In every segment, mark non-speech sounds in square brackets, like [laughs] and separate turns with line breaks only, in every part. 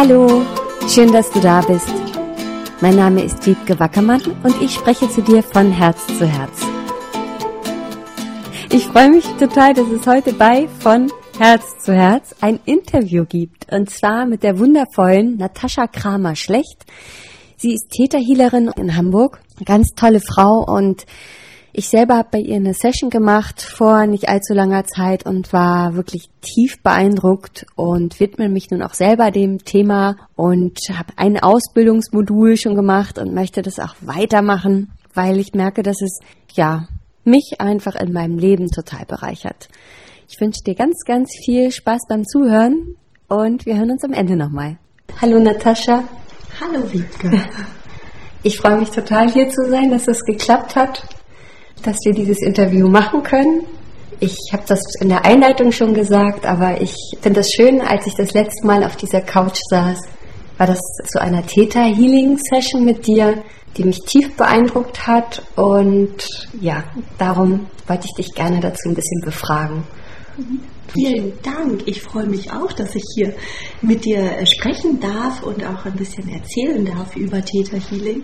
Hallo, schön, dass du da bist. Mein Name ist Wiebke Wackermann und ich spreche zu dir von Herz zu Herz. Ich freue mich total, dass es heute bei von Herz zu Herz ein Interview gibt. Und zwar mit der wundervollen Natascha Kramer-Schlecht. Sie ist Täterhealerin in Hamburg. Ganz tolle Frau und ich selber habe bei ihr eine Session gemacht vor nicht allzu langer Zeit und war wirklich tief beeindruckt und widme mich nun auch selber dem Thema und habe ein Ausbildungsmodul schon gemacht und möchte das auch weitermachen, weil ich merke, dass es ja mich einfach in meinem Leben total bereichert. Ich wünsche dir ganz, ganz viel Spaß beim Zuhören und wir hören uns am Ende nochmal. Hallo Natascha.
Hallo Wiebke. [laughs]
Ich freue mich total hier zu sein, dass es geklappt hat dass wir dieses Interview machen können. Ich habe das in der Einleitung schon gesagt, aber ich finde es schön, als ich das letzte Mal auf dieser Couch saß, war das zu einer Theta-Healing-Session mit dir, die mich tief beeindruckt hat. Und ja, darum wollte ich dich gerne dazu ein bisschen befragen.
Vielen Dank. Ich freue mich auch, dass ich hier mit dir sprechen darf und auch ein bisschen erzählen darf über Theta Healing.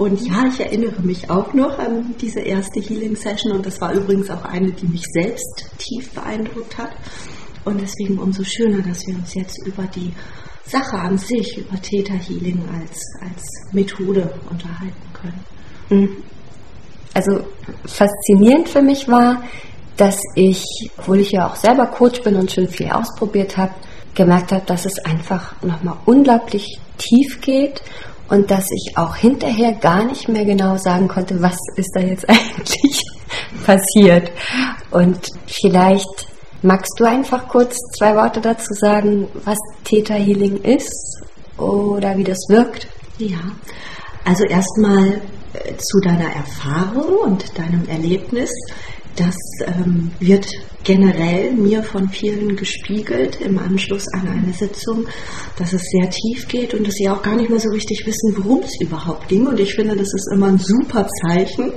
Und ja, ich erinnere mich auch noch an diese erste Healing Session und das war übrigens auch eine, die mich selbst tief beeindruckt hat. Und deswegen umso schöner, dass wir uns jetzt über die Sache an sich, über Theta Healing als, als Methode unterhalten können. Mhm.
Also faszinierend für mich war, dass ich, obwohl ich ja auch selber Coach bin und schon viel ausprobiert habe, gemerkt habe, dass es einfach nochmal unglaublich tief geht und dass ich auch hinterher gar nicht mehr genau sagen konnte, was ist da jetzt [laughs] eigentlich passiert. Und vielleicht magst du einfach kurz zwei Worte dazu sagen, was Theta Healing ist oder wie das wirkt?
Ja, also erstmal äh, zu deiner Erfahrung und deinem Erlebnis. Das ähm, wird generell mir von vielen gespiegelt im Anschluss an eine Sitzung, dass es sehr tief geht und dass sie auch gar nicht mehr so richtig wissen, worum es überhaupt ging. Und ich finde, das ist immer ein super Zeichen,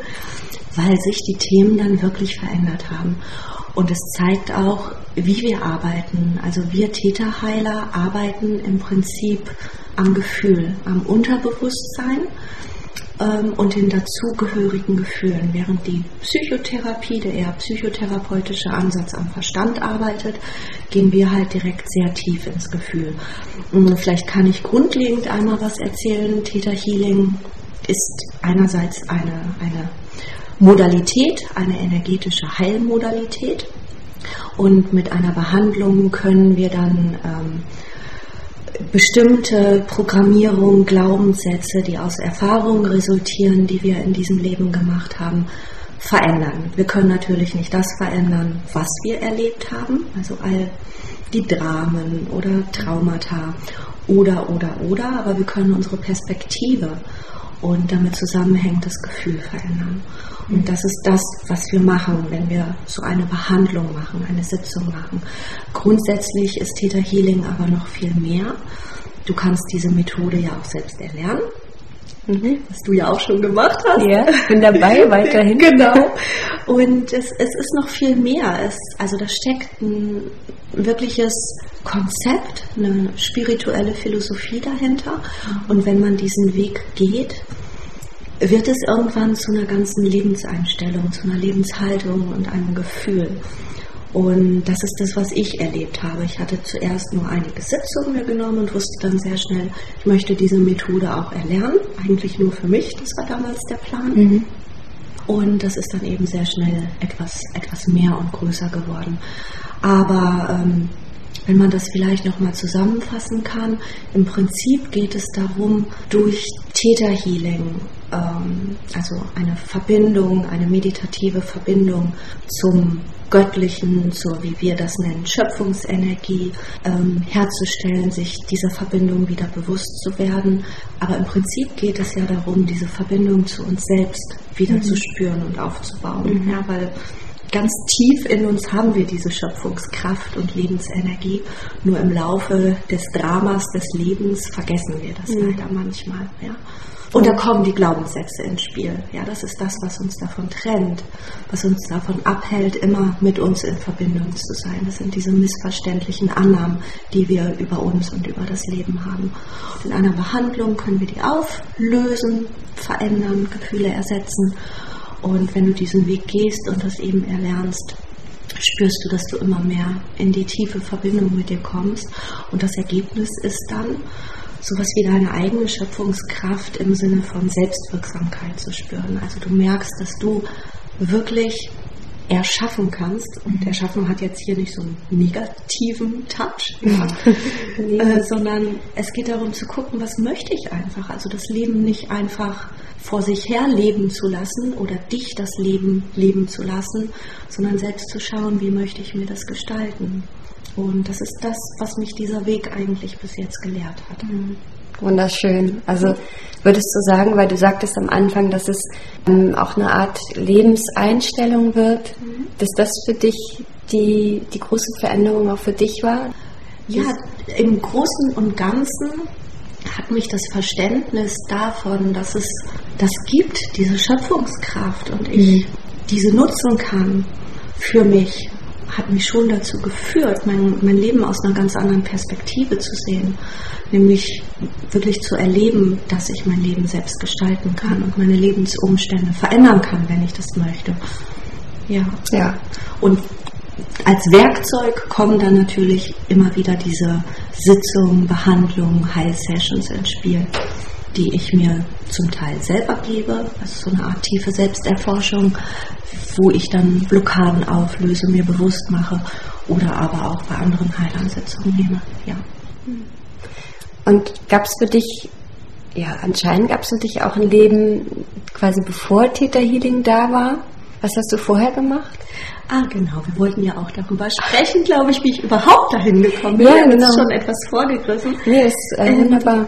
weil sich die Themen dann wirklich verändert haben. Und es zeigt auch, wie wir arbeiten. Also wir Täterheiler arbeiten im Prinzip am Gefühl, am Unterbewusstsein und den dazugehörigen Gefühlen. Während die Psychotherapie, der eher psychotherapeutische Ansatz am Verstand arbeitet, gehen wir halt direkt sehr tief ins Gefühl. Vielleicht kann ich grundlegend einmal was erzählen. Theta Healing ist einerseits eine, eine Modalität, eine energetische Heilmodalität. Und mit einer Behandlung können wir dann ähm, bestimmte Programmierung, Glaubenssätze, die aus Erfahrungen resultieren, die wir in diesem Leben gemacht haben, verändern. Wir können natürlich nicht das verändern, was wir erlebt haben, also all die Dramen oder Traumata oder, oder, oder, aber wir können unsere Perspektive und damit zusammenhängt das Gefühl verändern. Und das ist das, was wir machen, wenn wir so eine Behandlung machen, eine Sitzung machen. Grundsätzlich ist Theta Healing aber noch viel mehr. Du kannst diese Methode ja auch selbst erlernen. Mhm. Was du ja auch schon gemacht hast.
Ja, ich bin dabei [laughs] weiterhin.
genau. [laughs] Und es, es ist noch viel mehr. Es, also da steckt ein wirkliches Konzept, eine spirituelle Philosophie dahinter. Und wenn man diesen Weg geht, wird es irgendwann zu einer ganzen Lebenseinstellung, zu einer Lebenshaltung und einem Gefühl. Und das ist das, was ich erlebt habe. Ich hatte zuerst nur einige Sitzungen mir genommen und wusste dann sehr schnell, ich möchte diese Methode auch erlernen. Eigentlich nur für mich, das war damals der Plan. Mhm. Und das ist dann eben sehr schnell etwas, etwas mehr und größer geworden. Aber ähm, wenn man das vielleicht nochmal zusammenfassen kann, im Prinzip geht es darum, durch Theta Healing, ähm, also eine Verbindung, eine meditative Verbindung zum Göttlichen, zur, wie wir das nennen, Schöpfungsenergie ähm, herzustellen, sich dieser Verbindung wieder bewusst zu werden. Aber im Prinzip geht es ja darum, diese Verbindung zu uns selbst wieder mhm. zu spüren und aufzubauen. Mhm. Ja, weil ganz tief in uns haben wir diese Schöpfungskraft und Lebensenergie. Nur im Laufe des Dramas des Lebens vergessen wir das mhm. leider manchmal. Ja. Und da kommen die Glaubenssätze ins Spiel. Ja, das ist das, was uns davon trennt, was uns davon abhält, immer mit uns in Verbindung zu sein. Das sind diese missverständlichen Annahmen, die wir über uns und über das Leben haben. In einer Behandlung können wir die auflösen, verändern, Gefühle ersetzen. Und wenn du diesen Weg gehst und das eben erlernst, spürst du, dass du immer mehr in die tiefe Verbindung mit dir kommst. Und das Ergebnis ist dann, sowas wie deine eigene Schöpfungskraft im Sinne von Selbstwirksamkeit zu spüren. Also du merkst, dass du wirklich erschaffen kannst. Und erschaffen hat jetzt hier nicht so einen negativen Touch, [laughs] ja, äh, sondern es geht darum zu gucken, was möchte ich einfach. Also das Leben nicht einfach vor sich her leben zu lassen oder dich das Leben leben zu lassen, sondern selbst zu schauen, wie möchte ich mir das gestalten. Und das ist das, was mich dieser Weg eigentlich bis jetzt gelehrt hat. Mhm.
Wunderschön. Also würdest du sagen, weil du sagtest am Anfang, dass es ähm, auch eine Art Lebenseinstellung wird, mhm. dass das für dich die, die große Veränderung auch für dich war?
Ja, im Großen und Ganzen hat mich das Verständnis davon, dass es das gibt, diese Schöpfungskraft und ich mhm. diese nutzen kann für mich hat mich schon dazu geführt, mein, mein Leben aus einer ganz anderen Perspektive zu sehen. Nämlich wirklich zu erleben, dass ich mein Leben selbst gestalten kann und meine Lebensumstände verändern kann, wenn ich das möchte. Ja. ja. Und als Werkzeug kommen dann natürlich immer wieder diese Sitzungen, Behandlungen, Heil-Sessions ins Spiel die ich mir zum Teil selber gebe, also so eine Art tiefe Selbsterforschung, wo ich dann Blockaden auflöse, mir bewusst mache oder aber auch bei anderen Heilansetzungen nehme. Ja.
Und gab es für dich, ja, anscheinend gab es für dich auch ein Leben quasi bevor Theta Healing da war? Was hast du vorher gemacht?
Ah, genau. Wir wollten ja auch darüber sprechen, glaube ich, wie ich überhaupt dahin gekommen bin.
Ja, genau.
Das ist schon etwas vorgegriffen.
Nee, ist äh, ähm, wunderbar.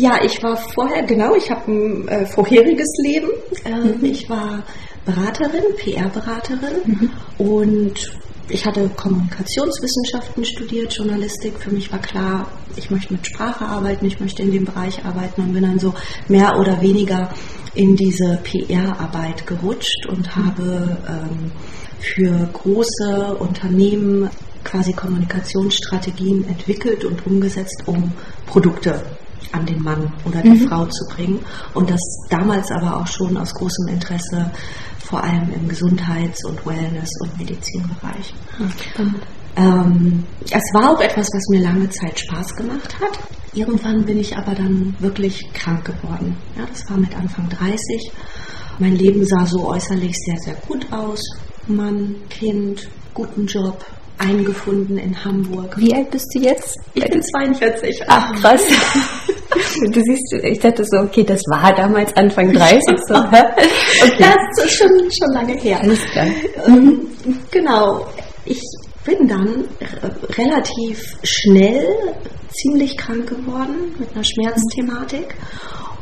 Ja, ich war vorher, genau, ich habe ein äh, vorheriges Leben. Ähm, mhm. Ich war Beraterin, PR-Beraterin mhm. und ich hatte Kommunikationswissenschaften studiert, Journalistik. Für mich war klar, ich möchte mit Sprache arbeiten, ich möchte in dem Bereich arbeiten und bin dann so mehr oder weniger in diese PR-Arbeit gerutscht und mhm. habe ähm, für große Unternehmen quasi Kommunikationsstrategien entwickelt und umgesetzt, um Produkte an den Mann oder die mhm. Frau zu bringen. Und das damals aber auch schon aus großem Interesse, vor allem im Gesundheits- und Wellness- und Medizinbereich. Ähm, es war auch etwas, was mir lange Zeit Spaß gemacht hat. Irgendwann bin ich aber dann wirklich krank geworden. Ja, das war mit Anfang 30. Mein Leben sah so äußerlich sehr, sehr gut aus. Mann, Kind, guten Job, eingefunden in Hamburg.
Wie alt bist du jetzt?
Ich bin 42.
Ach, krass. [laughs] Du siehst, ich dachte so, okay, das war damals Anfang 30. So.
okay. Das ist schon, schon lange her.
Alles klar.
Mhm. Genau. Ich bin dann relativ schnell ziemlich krank geworden mit einer Schmerzthematik.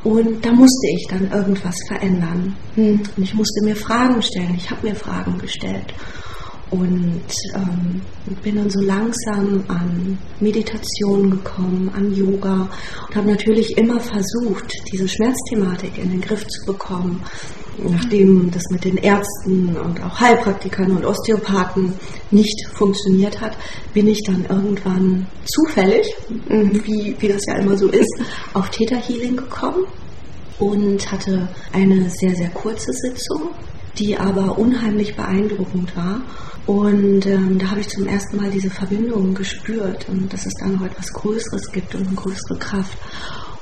Und da musste ich dann irgendwas verändern. Mhm. Und ich musste mir Fragen stellen. Ich habe mir Fragen gestellt und ähm, bin dann so langsam an Meditation gekommen, an Yoga und habe natürlich immer versucht, diese Schmerzthematik in den Griff zu bekommen. Nachdem das mit den Ärzten und auch Heilpraktikern und Osteopathen nicht funktioniert hat, bin ich dann irgendwann zufällig, wie, wie das ja immer so ist, auf Theta Healing gekommen und hatte eine sehr, sehr kurze Sitzung, die aber unheimlich beeindruckend war und ähm, da habe ich zum ersten Mal diese Verbindung gespürt und dass es da noch etwas Größeres gibt und eine größere Kraft.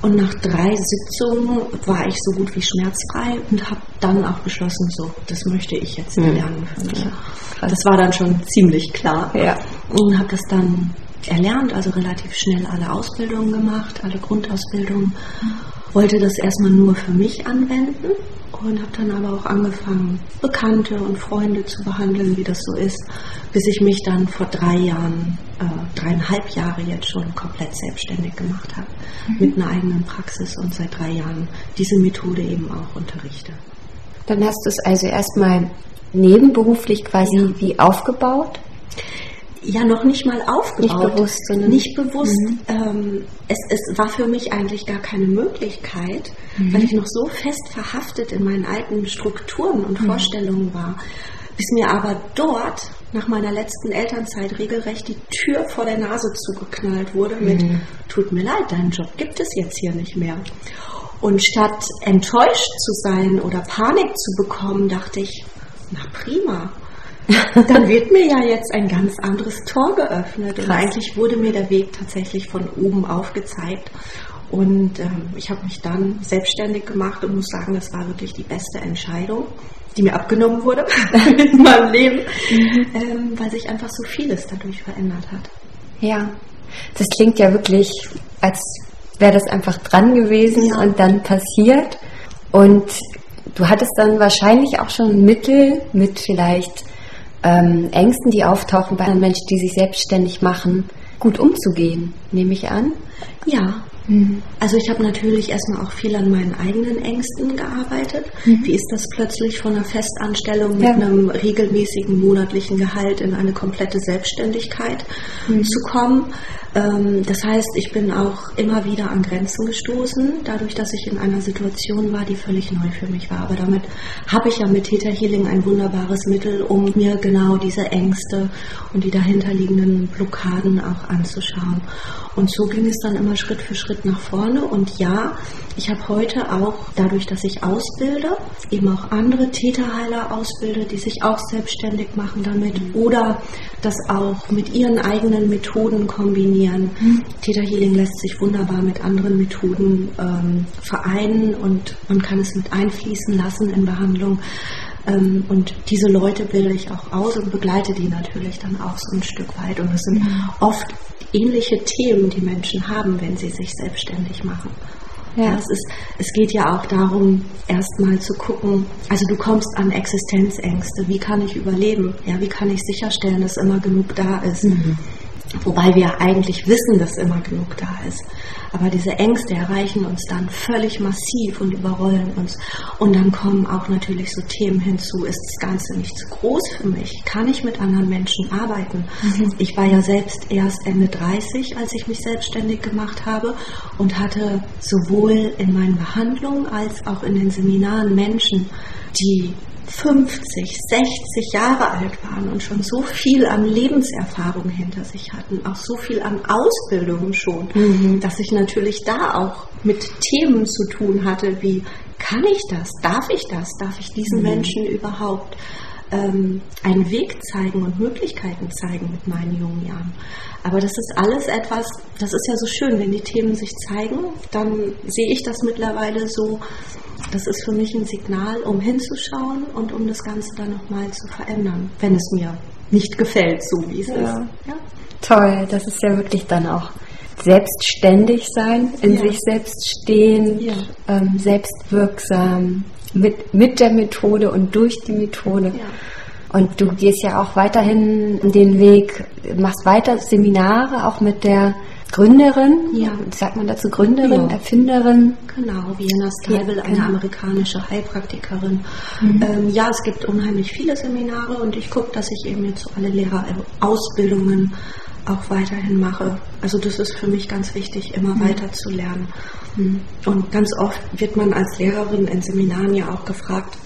Und nach drei Sitzungen war ich so gut wie schmerzfrei und habe dann auch beschlossen, so, das möchte ich jetzt mhm. lernen für mich. Ja, das war dann schon ziemlich klar.
Ja.
Und habe das dann erlernt, also relativ schnell alle Ausbildungen gemacht, alle Grundausbildungen. Wollte das erstmal nur für mich anwenden und habe dann aber auch angefangen, Bekannte und Freunde zu behandeln, wie das so ist, bis ich mich dann vor drei Jahren, äh, dreieinhalb Jahre jetzt schon komplett selbstständig gemacht habe, mhm. mit einer eigenen Praxis und seit drei Jahren diese Methode eben auch unterrichte.
Dann hast du es also erstmal nebenberuflich quasi ja. wie aufgebaut?
Ja noch nicht mal aufgebaut.
Nicht bewusst.
Sondern nicht bewusst. Mhm. Ähm, es, es war für mich eigentlich gar keine Möglichkeit, mhm. weil ich noch so fest verhaftet in meinen alten Strukturen und mhm. Vorstellungen war. Bis mir aber dort nach meiner letzten Elternzeit regelrecht die Tür vor der Nase zugeknallt wurde mit, mhm. tut mir leid, deinen Job gibt es jetzt hier nicht mehr. Und statt enttäuscht zu sein oder Panik zu bekommen, dachte ich, na prima, [laughs] dann wird mir ja jetzt ein ganz anderes Tor geöffnet. Krass. Und eigentlich wurde mir der Weg tatsächlich von oben aufgezeigt. Und ähm, ich habe mich dann selbstständig gemacht und muss sagen, das war wirklich die beste Entscheidung, die mir abgenommen wurde [laughs] in meinem Leben, mhm. ähm, weil sich einfach so vieles dadurch verändert hat.
Ja, das klingt ja wirklich, als wäre das einfach dran gewesen ja. und dann passiert. Und du hattest dann wahrscheinlich auch schon Mittel mit vielleicht ähm, Ängsten, die auftauchen bei Menschen, die sich selbstständig machen, gut umzugehen, nehme ich an.
Ja, Mhm. Also ich habe natürlich erstmal auch viel an meinen eigenen Ängsten gearbeitet. Mhm. Wie ist das plötzlich von einer Festanstellung mit ja. einem regelmäßigen monatlichen Gehalt in eine komplette Selbstständigkeit mhm. zu kommen? Ähm, das heißt, ich bin auch immer wieder an Grenzen gestoßen, dadurch, dass ich in einer Situation war, die völlig neu für mich war. Aber damit habe ich ja mit Theta Healing ein wunderbares Mittel, um mir genau diese Ängste und die dahinterliegenden Blockaden auch anzuschauen. Und so ging es dann immer Schritt für Schritt nach vorne. Und ja, ich habe heute auch, dadurch, dass ich ausbilde, eben auch andere Täterheiler ausbilde, die sich auch selbstständig machen damit oder das auch mit ihren eigenen Methoden kombinieren. Mhm. Theta Healing lässt sich wunderbar mit anderen Methoden ähm, vereinen und man kann es mit einfließen lassen in Behandlung. Ähm, und diese Leute bilde ich auch aus und begleite die natürlich dann auch so ein Stück weit. Und es sind mhm. oft ähnliche Themen, die Menschen haben, wenn sie sich selbstständig machen. Ja. es, ist, es geht ja auch darum, erstmal zu gucken, also du kommst an Existenzängste, wie kann ich überleben? Ja, wie kann ich sicherstellen, dass immer genug da ist? Mhm. Wobei wir eigentlich wissen, dass immer genug da ist. Aber diese Ängste erreichen uns dann völlig massiv und überrollen uns. Und dann kommen auch natürlich so Themen hinzu, ist das Ganze nicht zu groß für mich? Kann ich mit anderen Menschen arbeiten? Mhm. Ich war ja selbst erst Ende 30, als ich mich selbstständig gemacht habe und hatte sowohl in meinen Behandlungen als auch in den Seminaren Menschen, die 50, 60 Jahre alt waren und schon so viel an Lebenserfahrung hinter sich hatten, auch so viel an Ausbildung schon, mhm. dass ich natürlich da auch mit Themen zu tun hatte, wie kann ich das, darf ich das, darf ich diesen mhm. Menschen überhaupt ähm, einen Weg zeigen und Möglichkeiten zeigen mit meinen jungen Jahren. Aber das ist alles etwas, das ist ja so schön, wenn die Themen sich zeigen, dann sehe ich das mittlerweile so, das ist für mich ein Signal, um hinzuschauen und um das Ganze dann nochmal zu verändern, wenn es mir nicht gefällt, so wie es ja. ist. Ja?
Toll, das ist ja wirklich dann auch selbstständig sein, in ja. sich selbst stehen, ja. ähm, selbstwirksam, mit, mit der Methode und durch die Methode. Und du gehst ja auch weiterhin den Weg, machst weiter Seminare, auch mit der Gründerin, ja. sagt man dazu Gründerin, ja. Erfinderin?
Genau, Vienna Stable, ja, eine genau. amerikanische Heilpraktikerin. Mhm. Ähm, ja, es gibt unheimlich viele Seminare und ich gucke, dass ich eben jetzt alle Lehrerausbildungen auch weiterhin mache. Also das ist für mich ganz wichtig, immer mhm. weiter zu lernen. Mhm. Und ganz oft wird man als Lehrerin in Seminaren ja auch gefragt,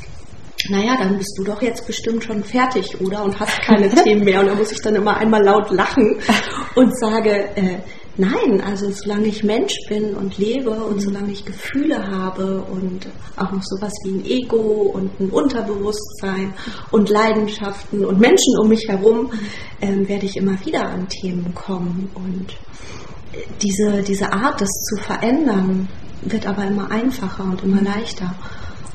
naja, dann bist du doch jetzt bestimmt schon fertig, oder? Und hast keine [laughs] Themen mehr. Und da muss ich dann immer einmal laut lachen [laughs] und sage, äh, Nein, also solange ich Mensch bin und lebe und mhm. solange ich Gefühle habe und auch noch sowas wie ein Ego und ein Unterbewusstsein und Leidenschaften und Menschen um mich herum, ähm, werde ich immer wieder an Themen kommen. Und diese, diese Art, das zu verändern, wird aber immer einfacher und immer leichter.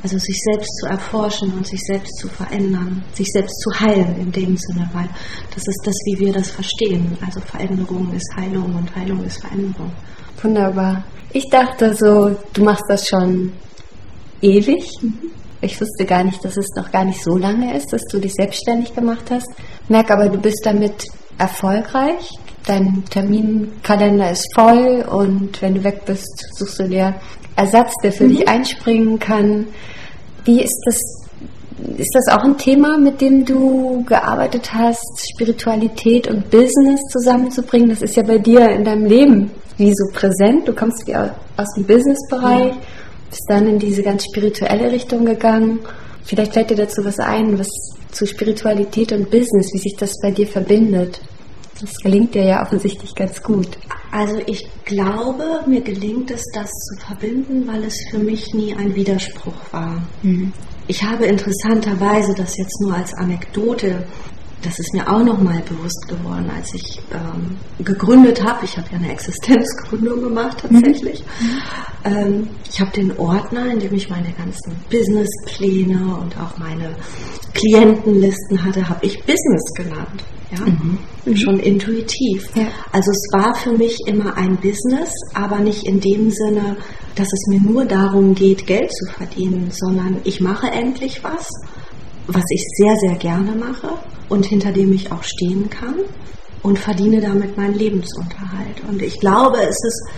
Also sich selbst zu erforschen und sich selbst zu verändern, sich selbst zu heilen in dem Sinne, weil das ist das, wie wir das verstehen. Also Veränderung ist Heilung und Heilung ist Veränderung.
Wunderbar. Ich dachte so, du machst das schon ewig. Ich wusste gar nicht, dass es noch gar nicht so lange ist, dass du dich selbstständig gemacht hast. Merk aber, du bist damit erfolgreich. Dein Terminkalender ist voll und wenn du weg bist, suchst du dir Ersatz, der für mhm. dich einspringen kann. Wie ist das ist das auch ein Thema, mit dem du gearbeitet hast, Spiritualität und Business zusammenzubringen? Das ist ja bei dir in deinem Leben wie so präsent. Du kommst wie aus dem Businessbereich, ja. bist dann in diese ganz spirituelle Richtung gegangen. Vielleicht fällt dir dazu was ein, was zu Spiritualität und Business, wie sich das bei dir verbindet. Das gelingt dir ja offensichtlich ganz gut.
Also ich glaube, mir gelingt es, das zu verbinden, weil es für mich nie ein Widerspruch war. Mhm. Ich habe interessanterweise das jetzt nur als Anekdote das ist mir auch nochmal bewusst geworden, als ich ähm, gegründet habe. Ich habe ja eine Existenzgründung gemacht tatsächlich. Mhm. Ähm, ich habe den Ordner, in dem ich meine ganzen Businesspläne und auch meine Klientenlisten hatte, habe ich Business genannt. Ja? Mhm. mhm. Schon intuitiv. Ja. Also es war für mich immer ein Business, aber nicht in dem Sinne, dass es mir nur darum geht, Geld zu verdienen, sondern ich mache endlich was, was ich sehr, sehr gerne mache und hinter dem ich auch stehen kann und verdiene damit meinen Lebensunterhalt. Und ich glaube, es ist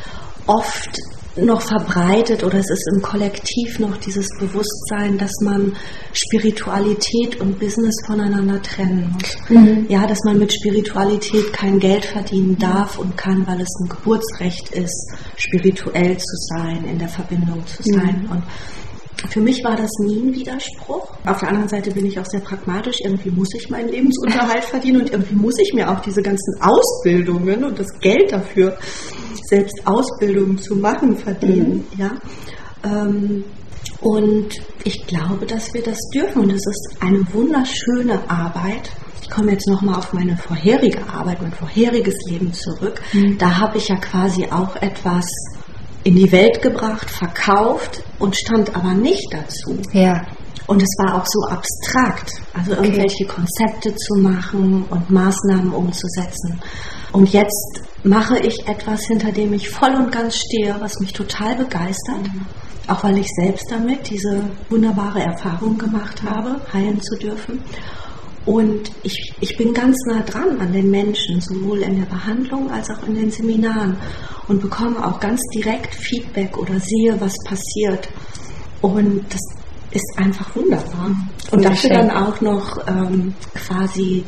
oft noch verbreitet oder es ist im Kollektiv noch dieses Bewusstsein, dass man Spiritualität und Business voneinander trennen muss. Mhm. Ja, dass man mit Spiritualität kein Geld verdienen darf und kann, weil es ein Geburtsrecht ist, spirituell zu sein, in der Verbindung zu sein. Mhm. Und für mich war das nie ein Widerspruch. Auf der anderen Seite bin ich auch sehr pragmatisch. Irgendwie muss ich meinen Lebensunterhalt [laughs] verdienen und irgendwie muss ich mir auch diese ganzen Ausbildungen und das Geld dafür, selbst Ausbildungen zu machen, verdienen. Mhm. Ja. Ähm, und ich glaube, dass wir das dürfen. Und es ist eine wunderschöne Arbeit. Ich komme jetzt nochmal auf meine vorherige Arbeit, mein vorheriges Leben zurück. Mhm. Da habe ich ja quasi auch etwas in die Welt gebracht, verkauft und stand aber nicht dazu.
Ja.
Und es war auch so abstrakt, also okay. irgendwelche Konzepte zu machen und Maßnahmen umzusetzen. Und jetzt mache ich etwas, hinter dem ich voll und ganz stehe, was mich total begeistert. Mhm. Auch weil ich selbst damit diese wunderbare Erfahrung gemacht habe, heilen zu dürfen. Und ich, ich bin ganz nah dran an den Menschen, sowohl in der Behandlung als auch in den Seminaren und bekomme auch ganz direkt Feedback oder sehe, was passiert. Und das ist einfach wunderbar. Und dafür dann auch noch ähm, quasi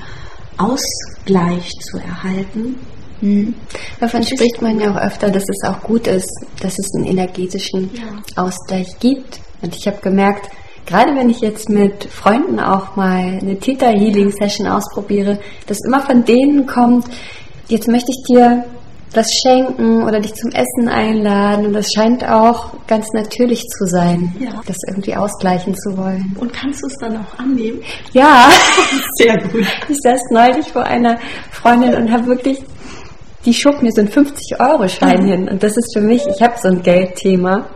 Ausgleich zu erhalten.
Mhm. Davon spricht man ja auch öfter, dass es auch gut ist, dass es einen energetischen ja. Ausgleich gibt. Und ich habe gemerkt, gerade wenn ich jetzt mit Freunden auch mal eine Theta Healing Session ausprobiere, dass immer von denen kommt, jetzt möchte ich dir was schenken oder dich zum Essen einladen und das scheint auch ganz natürlich zu sein, ja. das irgendwie ausgleichen zu wollen.
Und kannst du es dann auch annehmen?
Ja, [laughs] sehr gut. Ich saß neulich vor einer Freundin und habe wirklich die schob mir so einen 50-Euro-Schein mhm. hin. Und das ist für mich, ich habe so ein Geldthema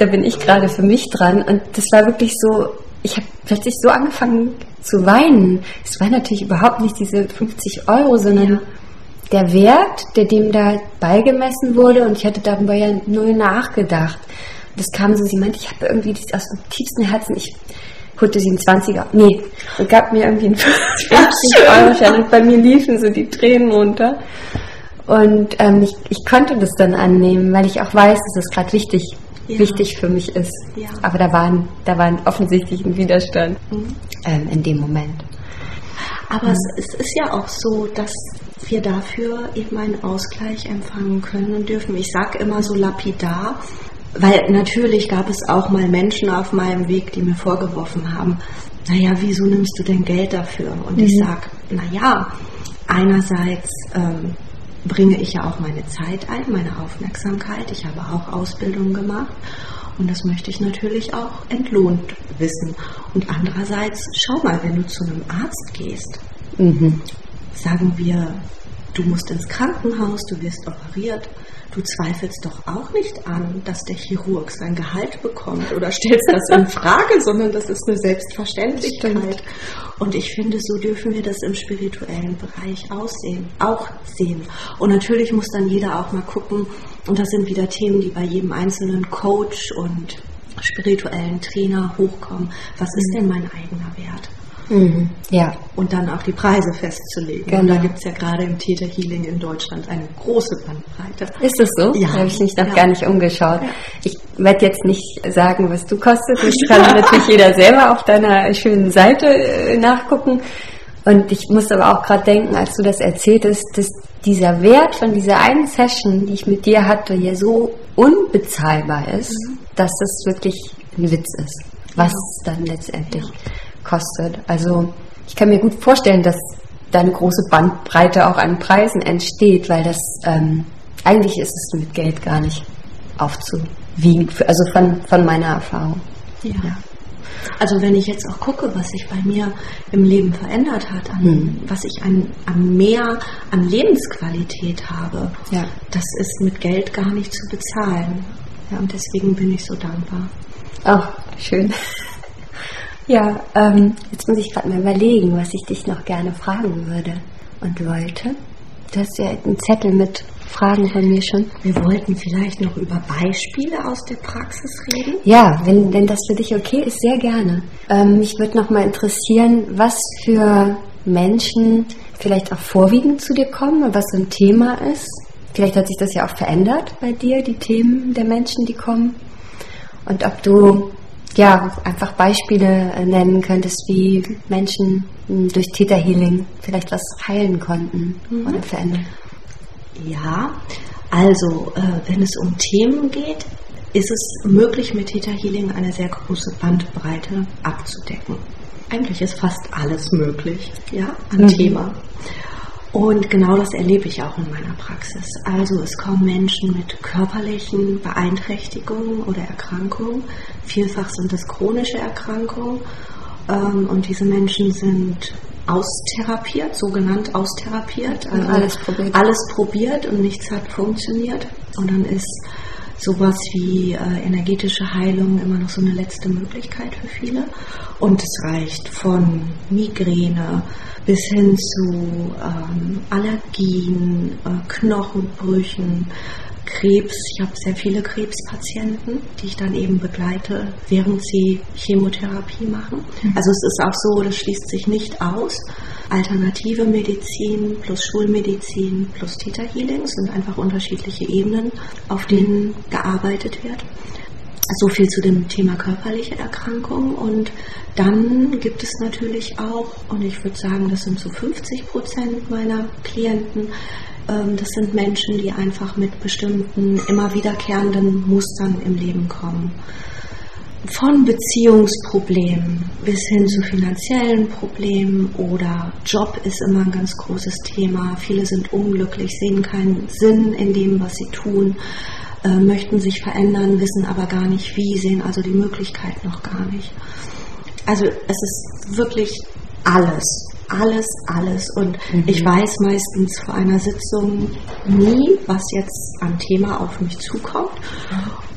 da bin ich gerade für mich dran. Und das war wirklich so, ich habe plötzlich so angefangen zu weinen. Es war natürlich überhaupt nicht diese 50 Euro, sondern ja. der Wert, der dem da beigemessen wurde. Und ich hatte darüber ja null nachgedacht. Das kam so, sie meinte, ich habe irgendwie aus dem tiefsten Herzen, ich holte sie einen 20er, nee, und gab mir irgendwie einen [laughs] 50 Euro Schein und bei mir liefen so die Tränen runter. Und ähm, ich, ich konnte das dann annehmen, weil ich auch weiß, dass es gerade wichtig ist ja. wichtig für mich ist. Ja. Aber da waren, da war offensichtlich ein Widerstand mhm. ähm, in dem Moment.
Aber mhm. es, es ist ja auch so, dass wir dafür eben einen Ausgleich empfangen können und dürfen. Ich sage immer so lapidar, weil natürlich gab es auch mal Menschen auf meinem Weg, die mir vorgeworfen haben, naja, wieso nimmst du denn Geld dafür? Und mhm. ich sage, naja, einerseits ähm, bringe ich ja auch meine Zeit ein, meine Aufmerksamkeit. Ich habe auch Ausbildung gemacht und das möchte ich natürlich auch entlohnt wissen. Und andererseits, schau mal, wenn du zu einem Arzt gehst, mhm. sagen wir, du musst ins Krankenhaus, du wirst operiert, du zweifelst doch auch nicht an, dass der Chirurg sein Gehalt bekommt oder stellst das in [laughs] Frage, sondern das ist eine Selbstverständlichkeit. Stimmt. Und ich finde, so dürfen wir das im spirituellen Bereich aussehen, auch sehen. Und natürlich muss dann jeder auch mal gucken, und das sind wieder Themen, die bei jedem einzelnen Coach und spirituellen Trainer hochkommen. Was ist denn mein eigener Wert? Mhm. Ja. Und dann auch die Preise festzulegen.
Genau. Und
da gibt es ja gerade im Theta Healing in Deutschland eine große Bandbreite.
Ist das so?
Ja.
Da habe ich mich noch
ja.
gar nicht umgeschaut. Ja. Ich werde jetzt nicht sagen, was du kostest. Das [laughs] kann natürlich jeder selber auf deiner schönen Seite äh, nachgucken. Und ich muss aber auch gerade denken, als du das erzähltest, dass dieser Wert von dieser einen Session, die ich mit dir hatte, ja so unbezahlbar ist, mhm. dass das wirklich ein Witz ist, was es dann letztendlich kostet. Also ich kann mir gut vorstellen, dass da eine große Bandbreite auch an Preisen entsteht, weil das ähm, eigentlich ist es mit Geld gar nicht aufzuwiegen, also von, von meiner Erfahrung.
ja. ja. Also wenn ich jetzt auch gucke, was sich bei mir im Leben verändert hat, an, hm. was ich an, an, mehr an Lebensqualität habe,
ja.
das ist mit Geld gar nicht zu bezahlen. Ja, und deswegen bin ich so dankbar.
Ach, schön. Ja, ähm, jetzt muss ich gerade mal überlegen, was ich dich noch gerne fragen würde und wollte. Du hast ja einen Zettel mit Fragen von mir schon.
Wir wollten vielleicht noch über Beispiele aus der Praxis reden.
Ja, wenn, wenn das für dich okay ist, sehr gerne. Ähm, mich würde noch mal interessieren, was für Menschen vielleicht auch vorwiegend zu dir kommen, was so ein Thema ist. Vielleicht hat sich das ja auch verändert bei dir, die Themen der Menschen, die kommen. Und ob du ja einfach Beispiele nennen könntest, wie Menschen durch Theta Healing vielleicht was heilen konnten mhm. oder verändern.
Ja, also äh, wenn es um Themen geht, ist es möglich, mit Theta Healing eine sehr große Bandbreite abzudecken. Eigentlich ist fast alles möglich, ja, an mhm. Thema. Und genau das erlebe ich auch in meiner Praxis. Also es kommen Menschen mit körperlichen Beeinträchtigungen oder Erkrankungen. Vielfach sind es chronische Erkrankungen. Ähm, und diese Menschen sind austherapiert, sogenannt austherapiert.
Also alles probiert.
Alles probiert und nichts hat funktioniert. Und dann ist sowas wie äh, energetische Heilung immer noch so eine letzte Möglichkeit für viele. Und es reicht von Migräne bis hin zu ähm, Allergien, äh, Knochenbrüchen, Krebs. Ich habe sehr viele Krebspatienten, die ich dann eben begleite, während sie Chemotherapie machen. Mhm. Also es ist auch so, das schließt sich nicht aus. Alternative Medizin plus Schulmedizin plus Theta Healing sind einfach unterschiedliche Ebenen, auf denen gearbeitet wird. So viel zu dem Thema körperliche Erkrankung. Und dann gibt es natürlich auch, und ich würde sagen, das sind so 50 Prozent meiner Klienten, das sind Menschen, die einfach mit bestimmten immer wiederkehrenden Mustern im Leben kommen. Von Beziehungsproblemen bis hin zu finanziellen Problemen oder Job ist immer ein ganz großes Thema. Viele sind unglücklich, sehen keinen Sinn in dem, was sie tun, äh, möchten sich verändern, wissen aber gar nicht wie, sehen also die Möglichkeit noch gar nicht. Also es ist wirklich alles alles, alles. Und mhm. ich weiß meistens vor einer Sitzung nie, was jetzt an Thema auf mich zukommt.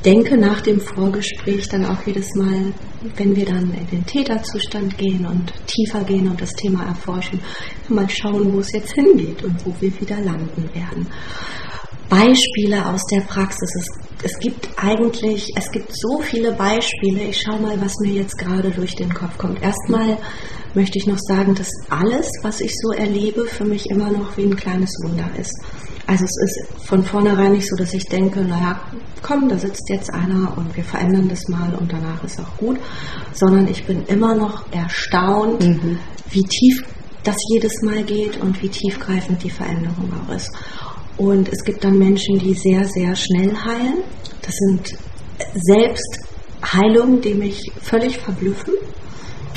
Denke nach dem Vorgespräch dann auch jedes Mal, wenn wir dann in den Täterzustand gehen und tiefer gehen und das Thema erforschen, mal schauen, wo es jetzt hingeht und wo wir wieder landen werden. Beispiele aus der Praxis. Es, es, gibt eigentlich, es gibt so viele Beispiele. Ich schaue mal, was mir jetzt gerade durch den Kopf kommt. Erstmal möchte ich noch sagen, dass alles, was ich so erlebe, für mich immer noch wie ein kleines Wunder ist. Also es ist von vornherein nicht so, dass ich denke, naja, komm, da sitzt jetzt einer und wir verändern das mal und danach ist auch gut, sondern ich bin immer noch erstaunt, mhm. wie tief das jedes Mal geht und wie tiefgreifend die Veränderung auch ist. Und es gibt dann Menschen, die sehr, sehr schnell heilen. Das sind selbst Heilungen, die mich völlig verblüffen.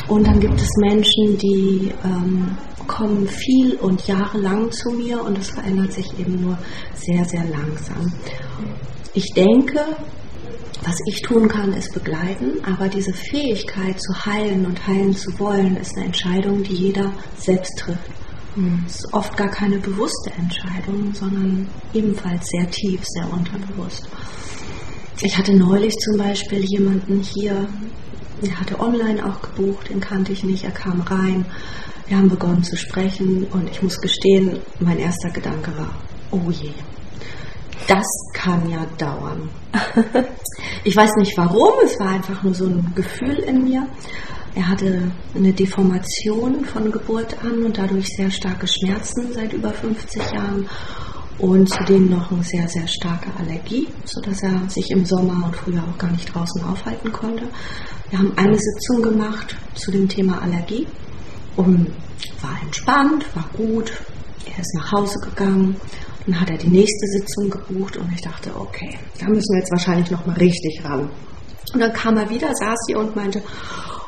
Und dann gibt es Menschen, die ähm, kommen viel und jahrelang zu mir und es verändert sich eben nur sehr, sehr langsam. Ich denke, was ich tun kann, ist begleiten, aber diese Fähigkeit zu heilen und heilen zu wollen, ist eine Entscheidung, die jeder selbst trifft. Mhm. Es ist oft gar keine bewusste Entscheidung, sondern ebenfalls sehr tief, sehr unterbewusst. Ich hatte neulich zum Beispiel jemanden hier, er hatte online auch gebucht, den kannte ich nicht, er kam rein. Wir haben begonnen zu sprechen und ich muss gestehen, mein erster Gedanke war, oh je, das kann ja dauern. [laughs] ich weiß nicht warum, es war einfach nur so ein Gefühl in mir. Er hatte eine Deformation von Geburt an und dadurch sehr starke Schmerzen seit über 50 Jahren und zudem noch eine sehr, sehr starke Allergie, sodass er sich im Sommer und Frühjahr auch gar nicht draußen aufhalten konnte. Wir haben eine Sitzung gemacht zu dem Thema Allergie und war entspannt, war gut. Er ist nach Hause gegangen. Dann hat er die nächste Sitzung gebucht und ich dachte, okay, da müssen wir jetzt wahrscheinlich noch mal richtig ran. Und dann kam er wieder, saß hier und meinte,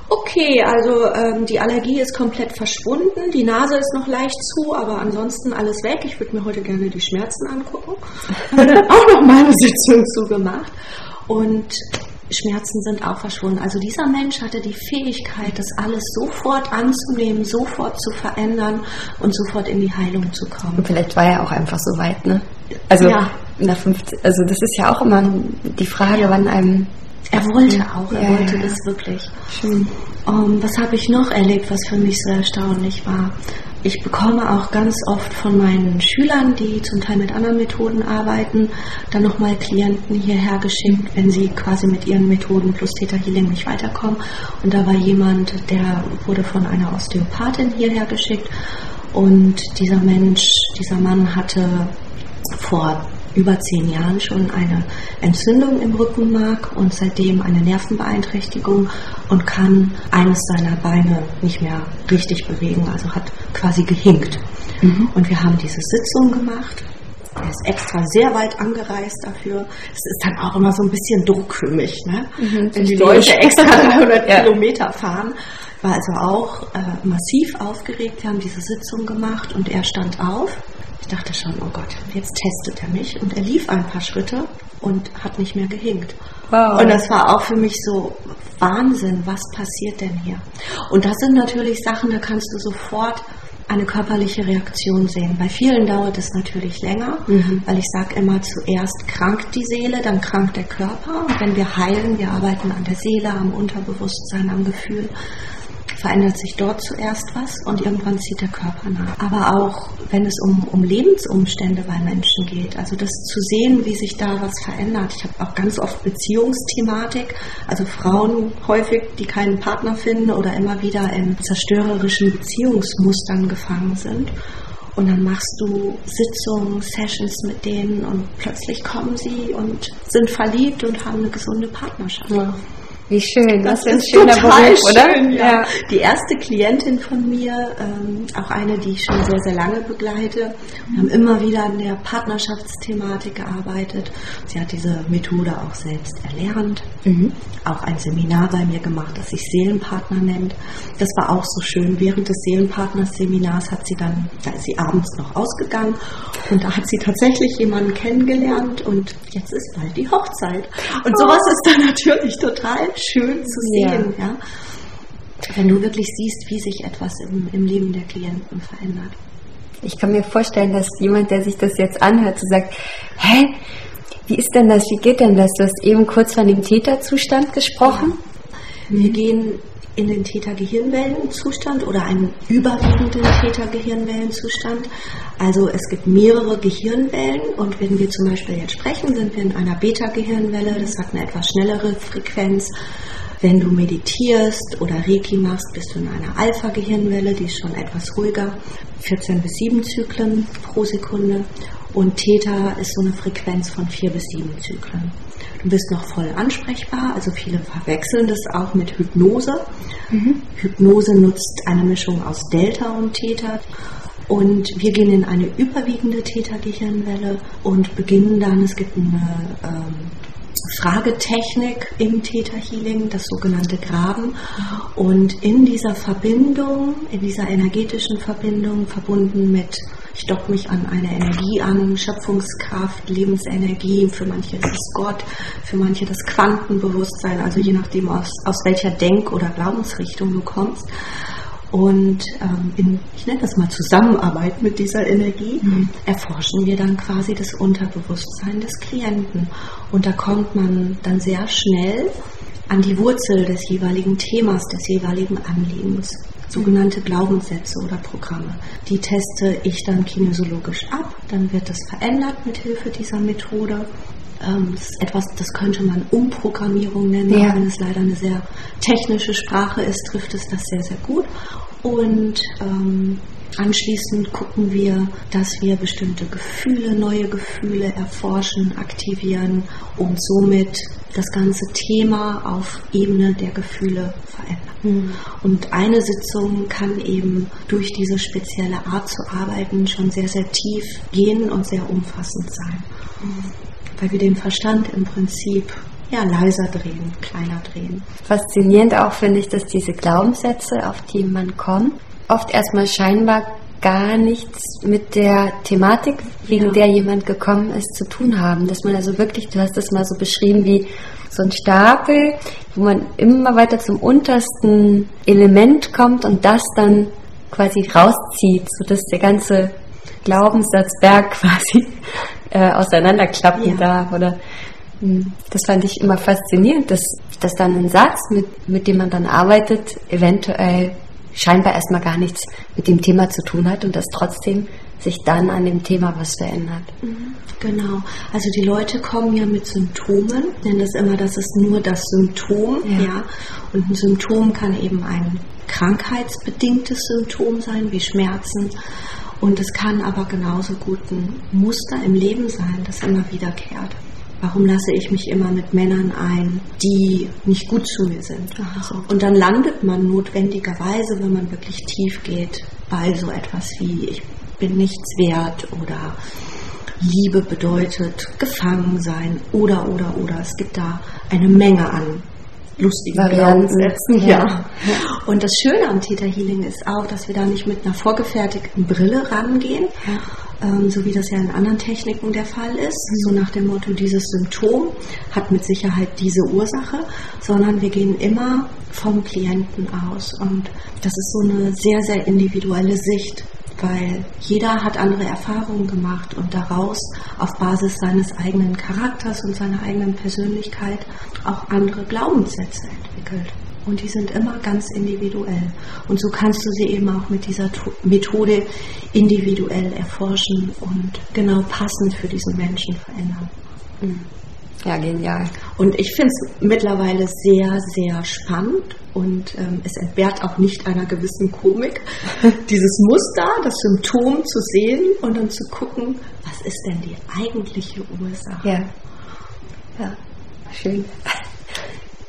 okay, also ähm, die Allergie ist komplett verschwunden, die Nase ist noch leicht zu, aber ansonsten alles weg. Ich würde mir heute gerne die Schmerzen angucken. [laughs] Auch noch mal eine Sitzung zugemacht und Schmerzen sind auch verschwunden. Also dieser Mensch hatte die Fähigkeit, das alles sofort anzunehmen, sofort zu verändern und sofort in die Heilung zu kommen.
Und vielleicht war er auch einfach so weit, ne? Also ja. nach 50, also das ist ja auch immer die Frage, ja. wann einem
er wollte auch, er ja, wollte ja. das wirklich. Schön. Um, ähm, was habe ich noch erlebt, was für mich so erstaunlich war? Ich bekomme auch ganz oft von meinen Schülern, die zum Teil mit anderen Methoden arbeiten, dann nochmal Klienten hierher geschickt, wenn sie quasi mit ihren Methoden plus Theta Healing nicht weiterkommen. Und da war jemand, der wurde von einer Osteopathin hierher geschickt. Und dieser Mensch, dieser Mann hatte vor über zehn Jahren schon eine Entzündung im Rückenmark und seitdem eine Nervenbeeinträchtigung und kann eines seiner Beine nicht mehr richtig bewegen, also hat quasi gehinkt. Mhm. Und wir haben diese Sitzung gemacht. Er ist extra sehr weit angereist dafür. Es ist dann auch immer so ein bisschen Druck für mich, ne? Mhm, wenn die Leute extra [laughs] 300 ja. Kilometer fahren war also auch äh, massiv aufgeregt. Wir haben diese Sitzung gemacht und er stand auf dachte schon, oh Gott, jetzt testet er mich. Und er lief ein paar Schritte und hat nicht mehr gehinkt. Wow. Und das war auch für mich so Wahnsinn, was passiert denn hier? Und das sind natürlich Sachen, da kannst du sofort eine körperliche Reaktion sehen. Bei vielen dauert es natürlich länger, mhm. weil ich sage immer, zuerst krankt die Seele, dann krankt der Körper. Und wenn wir heilen, wir arbeiten an der Seele, am Unterbewusstsein, am Gefühl, verändert sich dort zuerst was und irgendwann zieht der Körper nach. Aber auch wenn es um, um Lebensumstände bei Menschen geht, also das zu sehen, wie sich da was verändert. Ich habe auch ganz oft Beziehungsthematik, also Frauen häufig, die keinen Partner finden oder immer wieder in zerstörerischen Beziehungsmustern gefangen sind. Und dann machst du Sitzungen, Sessions mit denen und plötzlich kommen sie und sind verliebt und haben eine gesunde Partnerschaft. Ja.
Wie schön, das, das ist ein schöner Beruf, oder?
Schön, ja. ja. Die erste Klientin von mir, ähm, auch eine, die ich schon sehr, sehr lange begleite, wir haben immer wieder an der Partnerschaftsthematik gearbeitet. Sie hat diese Methode auch selbst erlernt, mhm. auch ein Seminar bei mir gemacht, das sich Seelenpartner nennt. Das war auch so schön. Während des Seelenpartners-Seminars hat sie dann, da ist sie abends noch ausgegangen und da hat sie tatsächlich jemanden kennengelernt und jetzt ist bald die Hochzeit. Und sowas ist dann natürlich total schön zu sehen, ja. ja. Wenn du wirklich siehst, wie sich etwas im, im Leben der Klienten verändert.
Ich kann mir vorstellen, dass jemand, der sich das jetzt anhört, so sagt, hä, wie ist denn das, wie geht denn das? Du hast eben kurz von dem Täterzustand gesprochen.
Ja. Wir gehen in den Täter-Gehirnwellenzustand oder einen überwiegenden Täter-Gehirnwellenzustand. Also es gibt mehrere Gehirnwellen und wenn wir zum Beispiel jetzt sprechen, sind wir in einer Beta-Gehirnwelle, das hat eine etwas schnellere Frequenz. Wenn du meditierst oder Reiki machst, bist du in einer Alpha-Gehirnwelle, die ist schon etwas ruhiger, 14 bis 7 Zyklen pro Sekunde. Und Theta ist so eine Frequenz von 4 bis 7 Zyklen. Du bist noch voll ansprechbar, also viele verwechseln das auch mit Hypnose. Mhm. Hypnose nutzt eine Mischung aus Delta und Theta. Und wir gehen in eine überwiegende Theta-Gehirnwelle und beginnen dann, es gibt eine ähm, Fragetechnik im Theta Healing, das sogenannte Graben. Und in dieser Verbindung, in dieser energetischen Verbindung, verbunden mit, ich dock mich an eine Energie an, Schöpfungskraft, Lebensenergie, für manche ist es Gott, für manche das Quantenbewusstsein, also je nachdem, aus, aus welcher Denk- oder Glaubensrichtung du kommst und ähm, in, ich nenne das mal Zusammenarbeit mit dieser Energie, mhm. erforschen wir dann quasi das Unterbewusstsein des Klienten. Und da kommt man dann sehr schnell an die Wurzel des jeweiligen Themas, des jeweiligen Anliegens. Sogenannte Glaubenssätze oder Programme. Die teste ich dann kinesiologisch ab, dann wird das verändert mit Hilfe dieser Methode Ähm, das ist etwas, das könnte man Umprogrammierung nennen, ja. wenn es leider eine sehr technische Sprache ist, trifft es das sehr, sehr gut. Und ähm, Anschließend gucken wir, dass wir bestimmte Gefühle, neue Gefühle erforschen, aktivieren und somit das ganze Thema auf Ebene der Gefühle verändern. Mhm. Und eine Sitzung kann eben durch diese spezielle Art zu arbeiten schon sehr, sehr tief gehen und sehr umfassend sein. Mhm. Weil wir den Verstand im Prinzip ja, leiser drehen, kleiner drehen.
Faszinierend auch finde ich, dass diese Glaubenssätze, auf die man kommt, oft erstmal scheinbar gar nichts mit der Thematik, wegen ja. der jemand gekommen ist, zu tun haben. Dass man also wirklich, du hast das mal so beschrieben wie so ein Stapel, wo man immer weiter zum untersten Element kommt und das dann quasi rauszieht, sodass der ganze Glaubenssatzberg [laughs] quasi äh, auseinanderklappen ja. darf. Oder hm, das fand ich immer faszinierend, dass, dass dann ein Satz, mit, mit dem man dann arbeitet, eventuell scheinbar erstmal gar nichts mit dem Thema zu tun hat und dass trotzdem sich dann an dem Thema was verändert.
Mhm. Genau. Also die Leute kommen ja mit Symptomen, nennen das immer, das ist nur das Symptom, ja. ja. Und ein Symptom kann eben ein krankheitsbedingtes Symptom sein, wie Schmerzen. Und es kann aber genauso gut ein Muster im Leben sein, das immer wiederkehrt. Warum lasse ich mich immer mit Männern ein, die nicht gut zu mir sind? Und dann landet man notwendigerweise, wenn man wirklich tief geht, bei so etwas wie ich bin nichts wert oder Liebe bedeutet gefangen sein oder oder oder. Es gibt da eine Menge an lustigen Glaubenssätzen. Ja. ja. Und das Schöne am Theta Healing ist auch, dass wir da nicht mit einer vorgefertigten Brille rangehen, ja. Ähm, so wie das ja in anderen Techniken der Fall ist, so nach dem Motto, dieses Symptom hat mit Sicherheit diese Ursache, sondern wir gehen immer vom Klienten aus. Und das ist so eine sehr, sehr individuelle Sicht weil jeder hat andere Erfahrungen gemacht und daraus auf Basis seines eigenen Charakters und seiner eigenen Persönlichkeit auch andere Glaubenssätze entwickelt. Und die sind immer ganz individuell. Und so kannst du sie eben auch mit dieser Methode individuell erforschen und genau passend für diesen Menschen verändern.
Mhm. Ja, genial.
Und ich finde es mittlerweile sehr, sehr spannend und ähm, es entbehrt auch nicht einer gewissen Komik, [laughs] dieses Muster, das Symptom zu sehen und dann zu gucken, was ist denn die eigentliche Ursache.
Ja, ja. schön.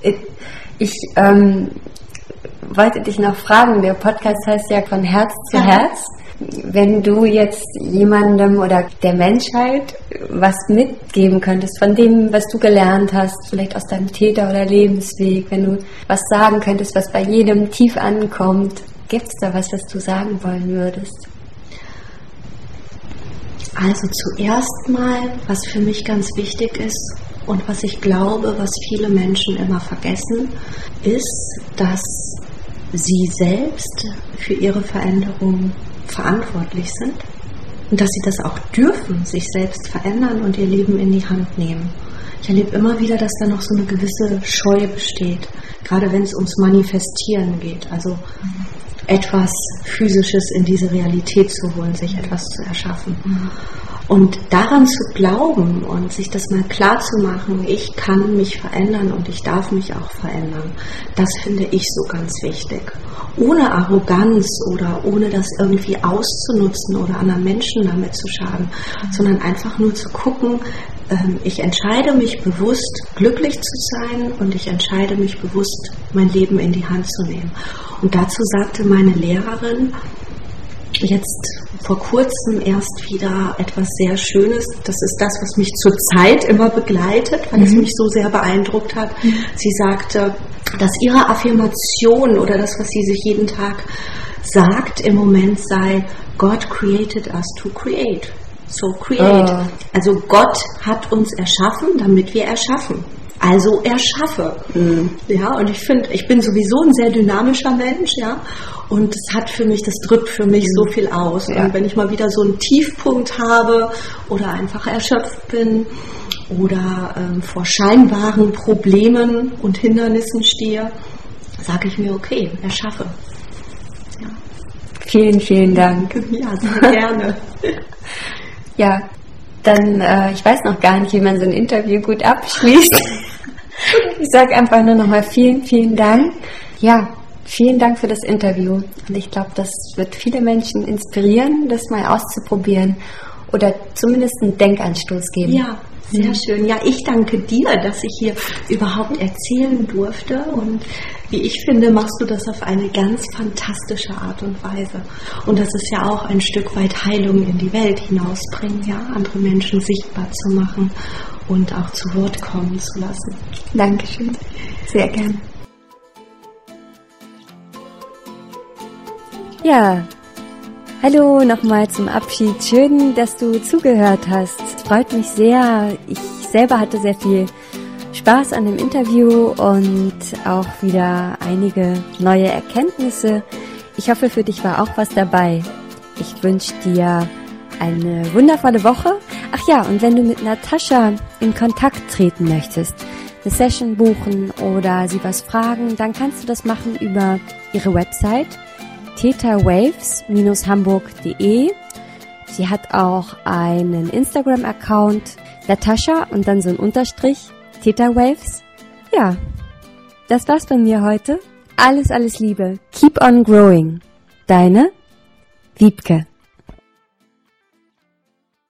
[laughs] Ich ähm, wollte dich noch fragen, der Podcast heißt ja von Herz zu ja. Herz wenn du jetzt jemandem oder der Menschheit was mitgeben könntest von dem, was du gelernt hast, vielleicht aus deinem Täter- oder Lebensweg, wenn du was sagen könntest, was bei jedem tief ankommt, gibt es da was, was du sagen wollen würdest?
Also zuerst mal, was für mich ganz wichtig ist und was ich glaube, was viele Menschen immer vergessen, ist, dass sie selbst für ihre Veränderung verantwortlich sind und dass sie das auch dürfen, sich selbst verändern und ihr Leben in die Hand nehmen. Ich erlebe immer wieder, dass da noch so eine gewisse Scheu besteht, gerade wenn es ums Manifestieren geht, also etwas Physisches in diese Realität zu holen, sich etwas zu erschaffen. Und daran zu glauben und sich das mal klar zu machen, ich kann mich verändern und ich darf mich auch verändern, das finde ich so ganz wichtig ohne Arroganz oder ohne das irgendwie auszunutzen oder anderen Menschen damit zu schaden, sondern einfach nur zu gucken, ähm, ich entscheide mich bewusst, glücklich zu sein und ich entscheide mich bewusst, mein Leben in die Hand zu nehmen. Und dazu sagte meine Lehrerin, jetzt vor kurzem erst wieder etwas sehr Schönes. Das ist das, was mich zurzeit immer begleitet, weil mhm. es mich so sehr beeindruckt hat. Mhm. Sie sagte, dass ihre Affirmation oder das, was sie sich jeden Tag sagt im Moment sei, God created us to create. So create. Oh. Also Gott hat uns erschaffen, damit wir erschaffen. Also erschaffe. Mhm. Ja, und ich finde, ich bin sowieso ein sehr dynamischer Mensch, ja. Und es hat für mich, das drückt für mich mhm. so viel aus. Ja. Und wenn ich mal wieder so einen Tiefpunkt habe oder einfach erschöpft bin oder ähm, vor scheinbaren Problemen und Hindernissen stehe, sage ich mir, okay, erschaffe.
Ja. Vielen, vielen Dank. [laughs]
Ja, sehr gerne.
ja, dann, äh, ich weiß noch gar nicht, wie man so ein Interview gut abschließt. [laughs] ich sage einfach nur nochmal vielen, vielen Dank. Ja, vielen Dank für das Interview. Und ich glaube, das wird viele Menschen inspirieren, das mal auszuprobieren oder zumindest einen Denkanstoß geben.
Ja, sehr mhm. schön. Ja, ich danke dir, dass ich hier überhaupt erzählen durfte. Und wie ich finde, machst du das auf eine ganz fantastische Art und Weise. Und das ist ja auch ein Stück weit Heilung in die Welt hinausbringen, ja, andere Menschen sichtbar zu machen und auch zu Wort kommen zu lassen.
Dankeschön. Sehr gern. Ja, Hallo nochmal zum Abschied. Schön, dass du zugehört hast. Freut mich sehr. Ich selber hatte sehr viel Spaß an dem Interview und auch wieder einige neue Erkenntnisse. Ich hoffe, für dich war auch was dabei. Ich wünsche dir eine wundervolle Woche. Ach ja, und wenn du mit Natascha in Kontakt treten möchtest, eine Session buchen oder sie was fragen, dann kannst du das machen über ihre Website thetawaves-hamburg.de. Sie hat auch einen Instagram-Account, Natascha und dann so ein Unterstrich, Thetawaves. Ja, das war's von mir heute. Alles, alles Liebe. Keep on growing. Deine Wiebke.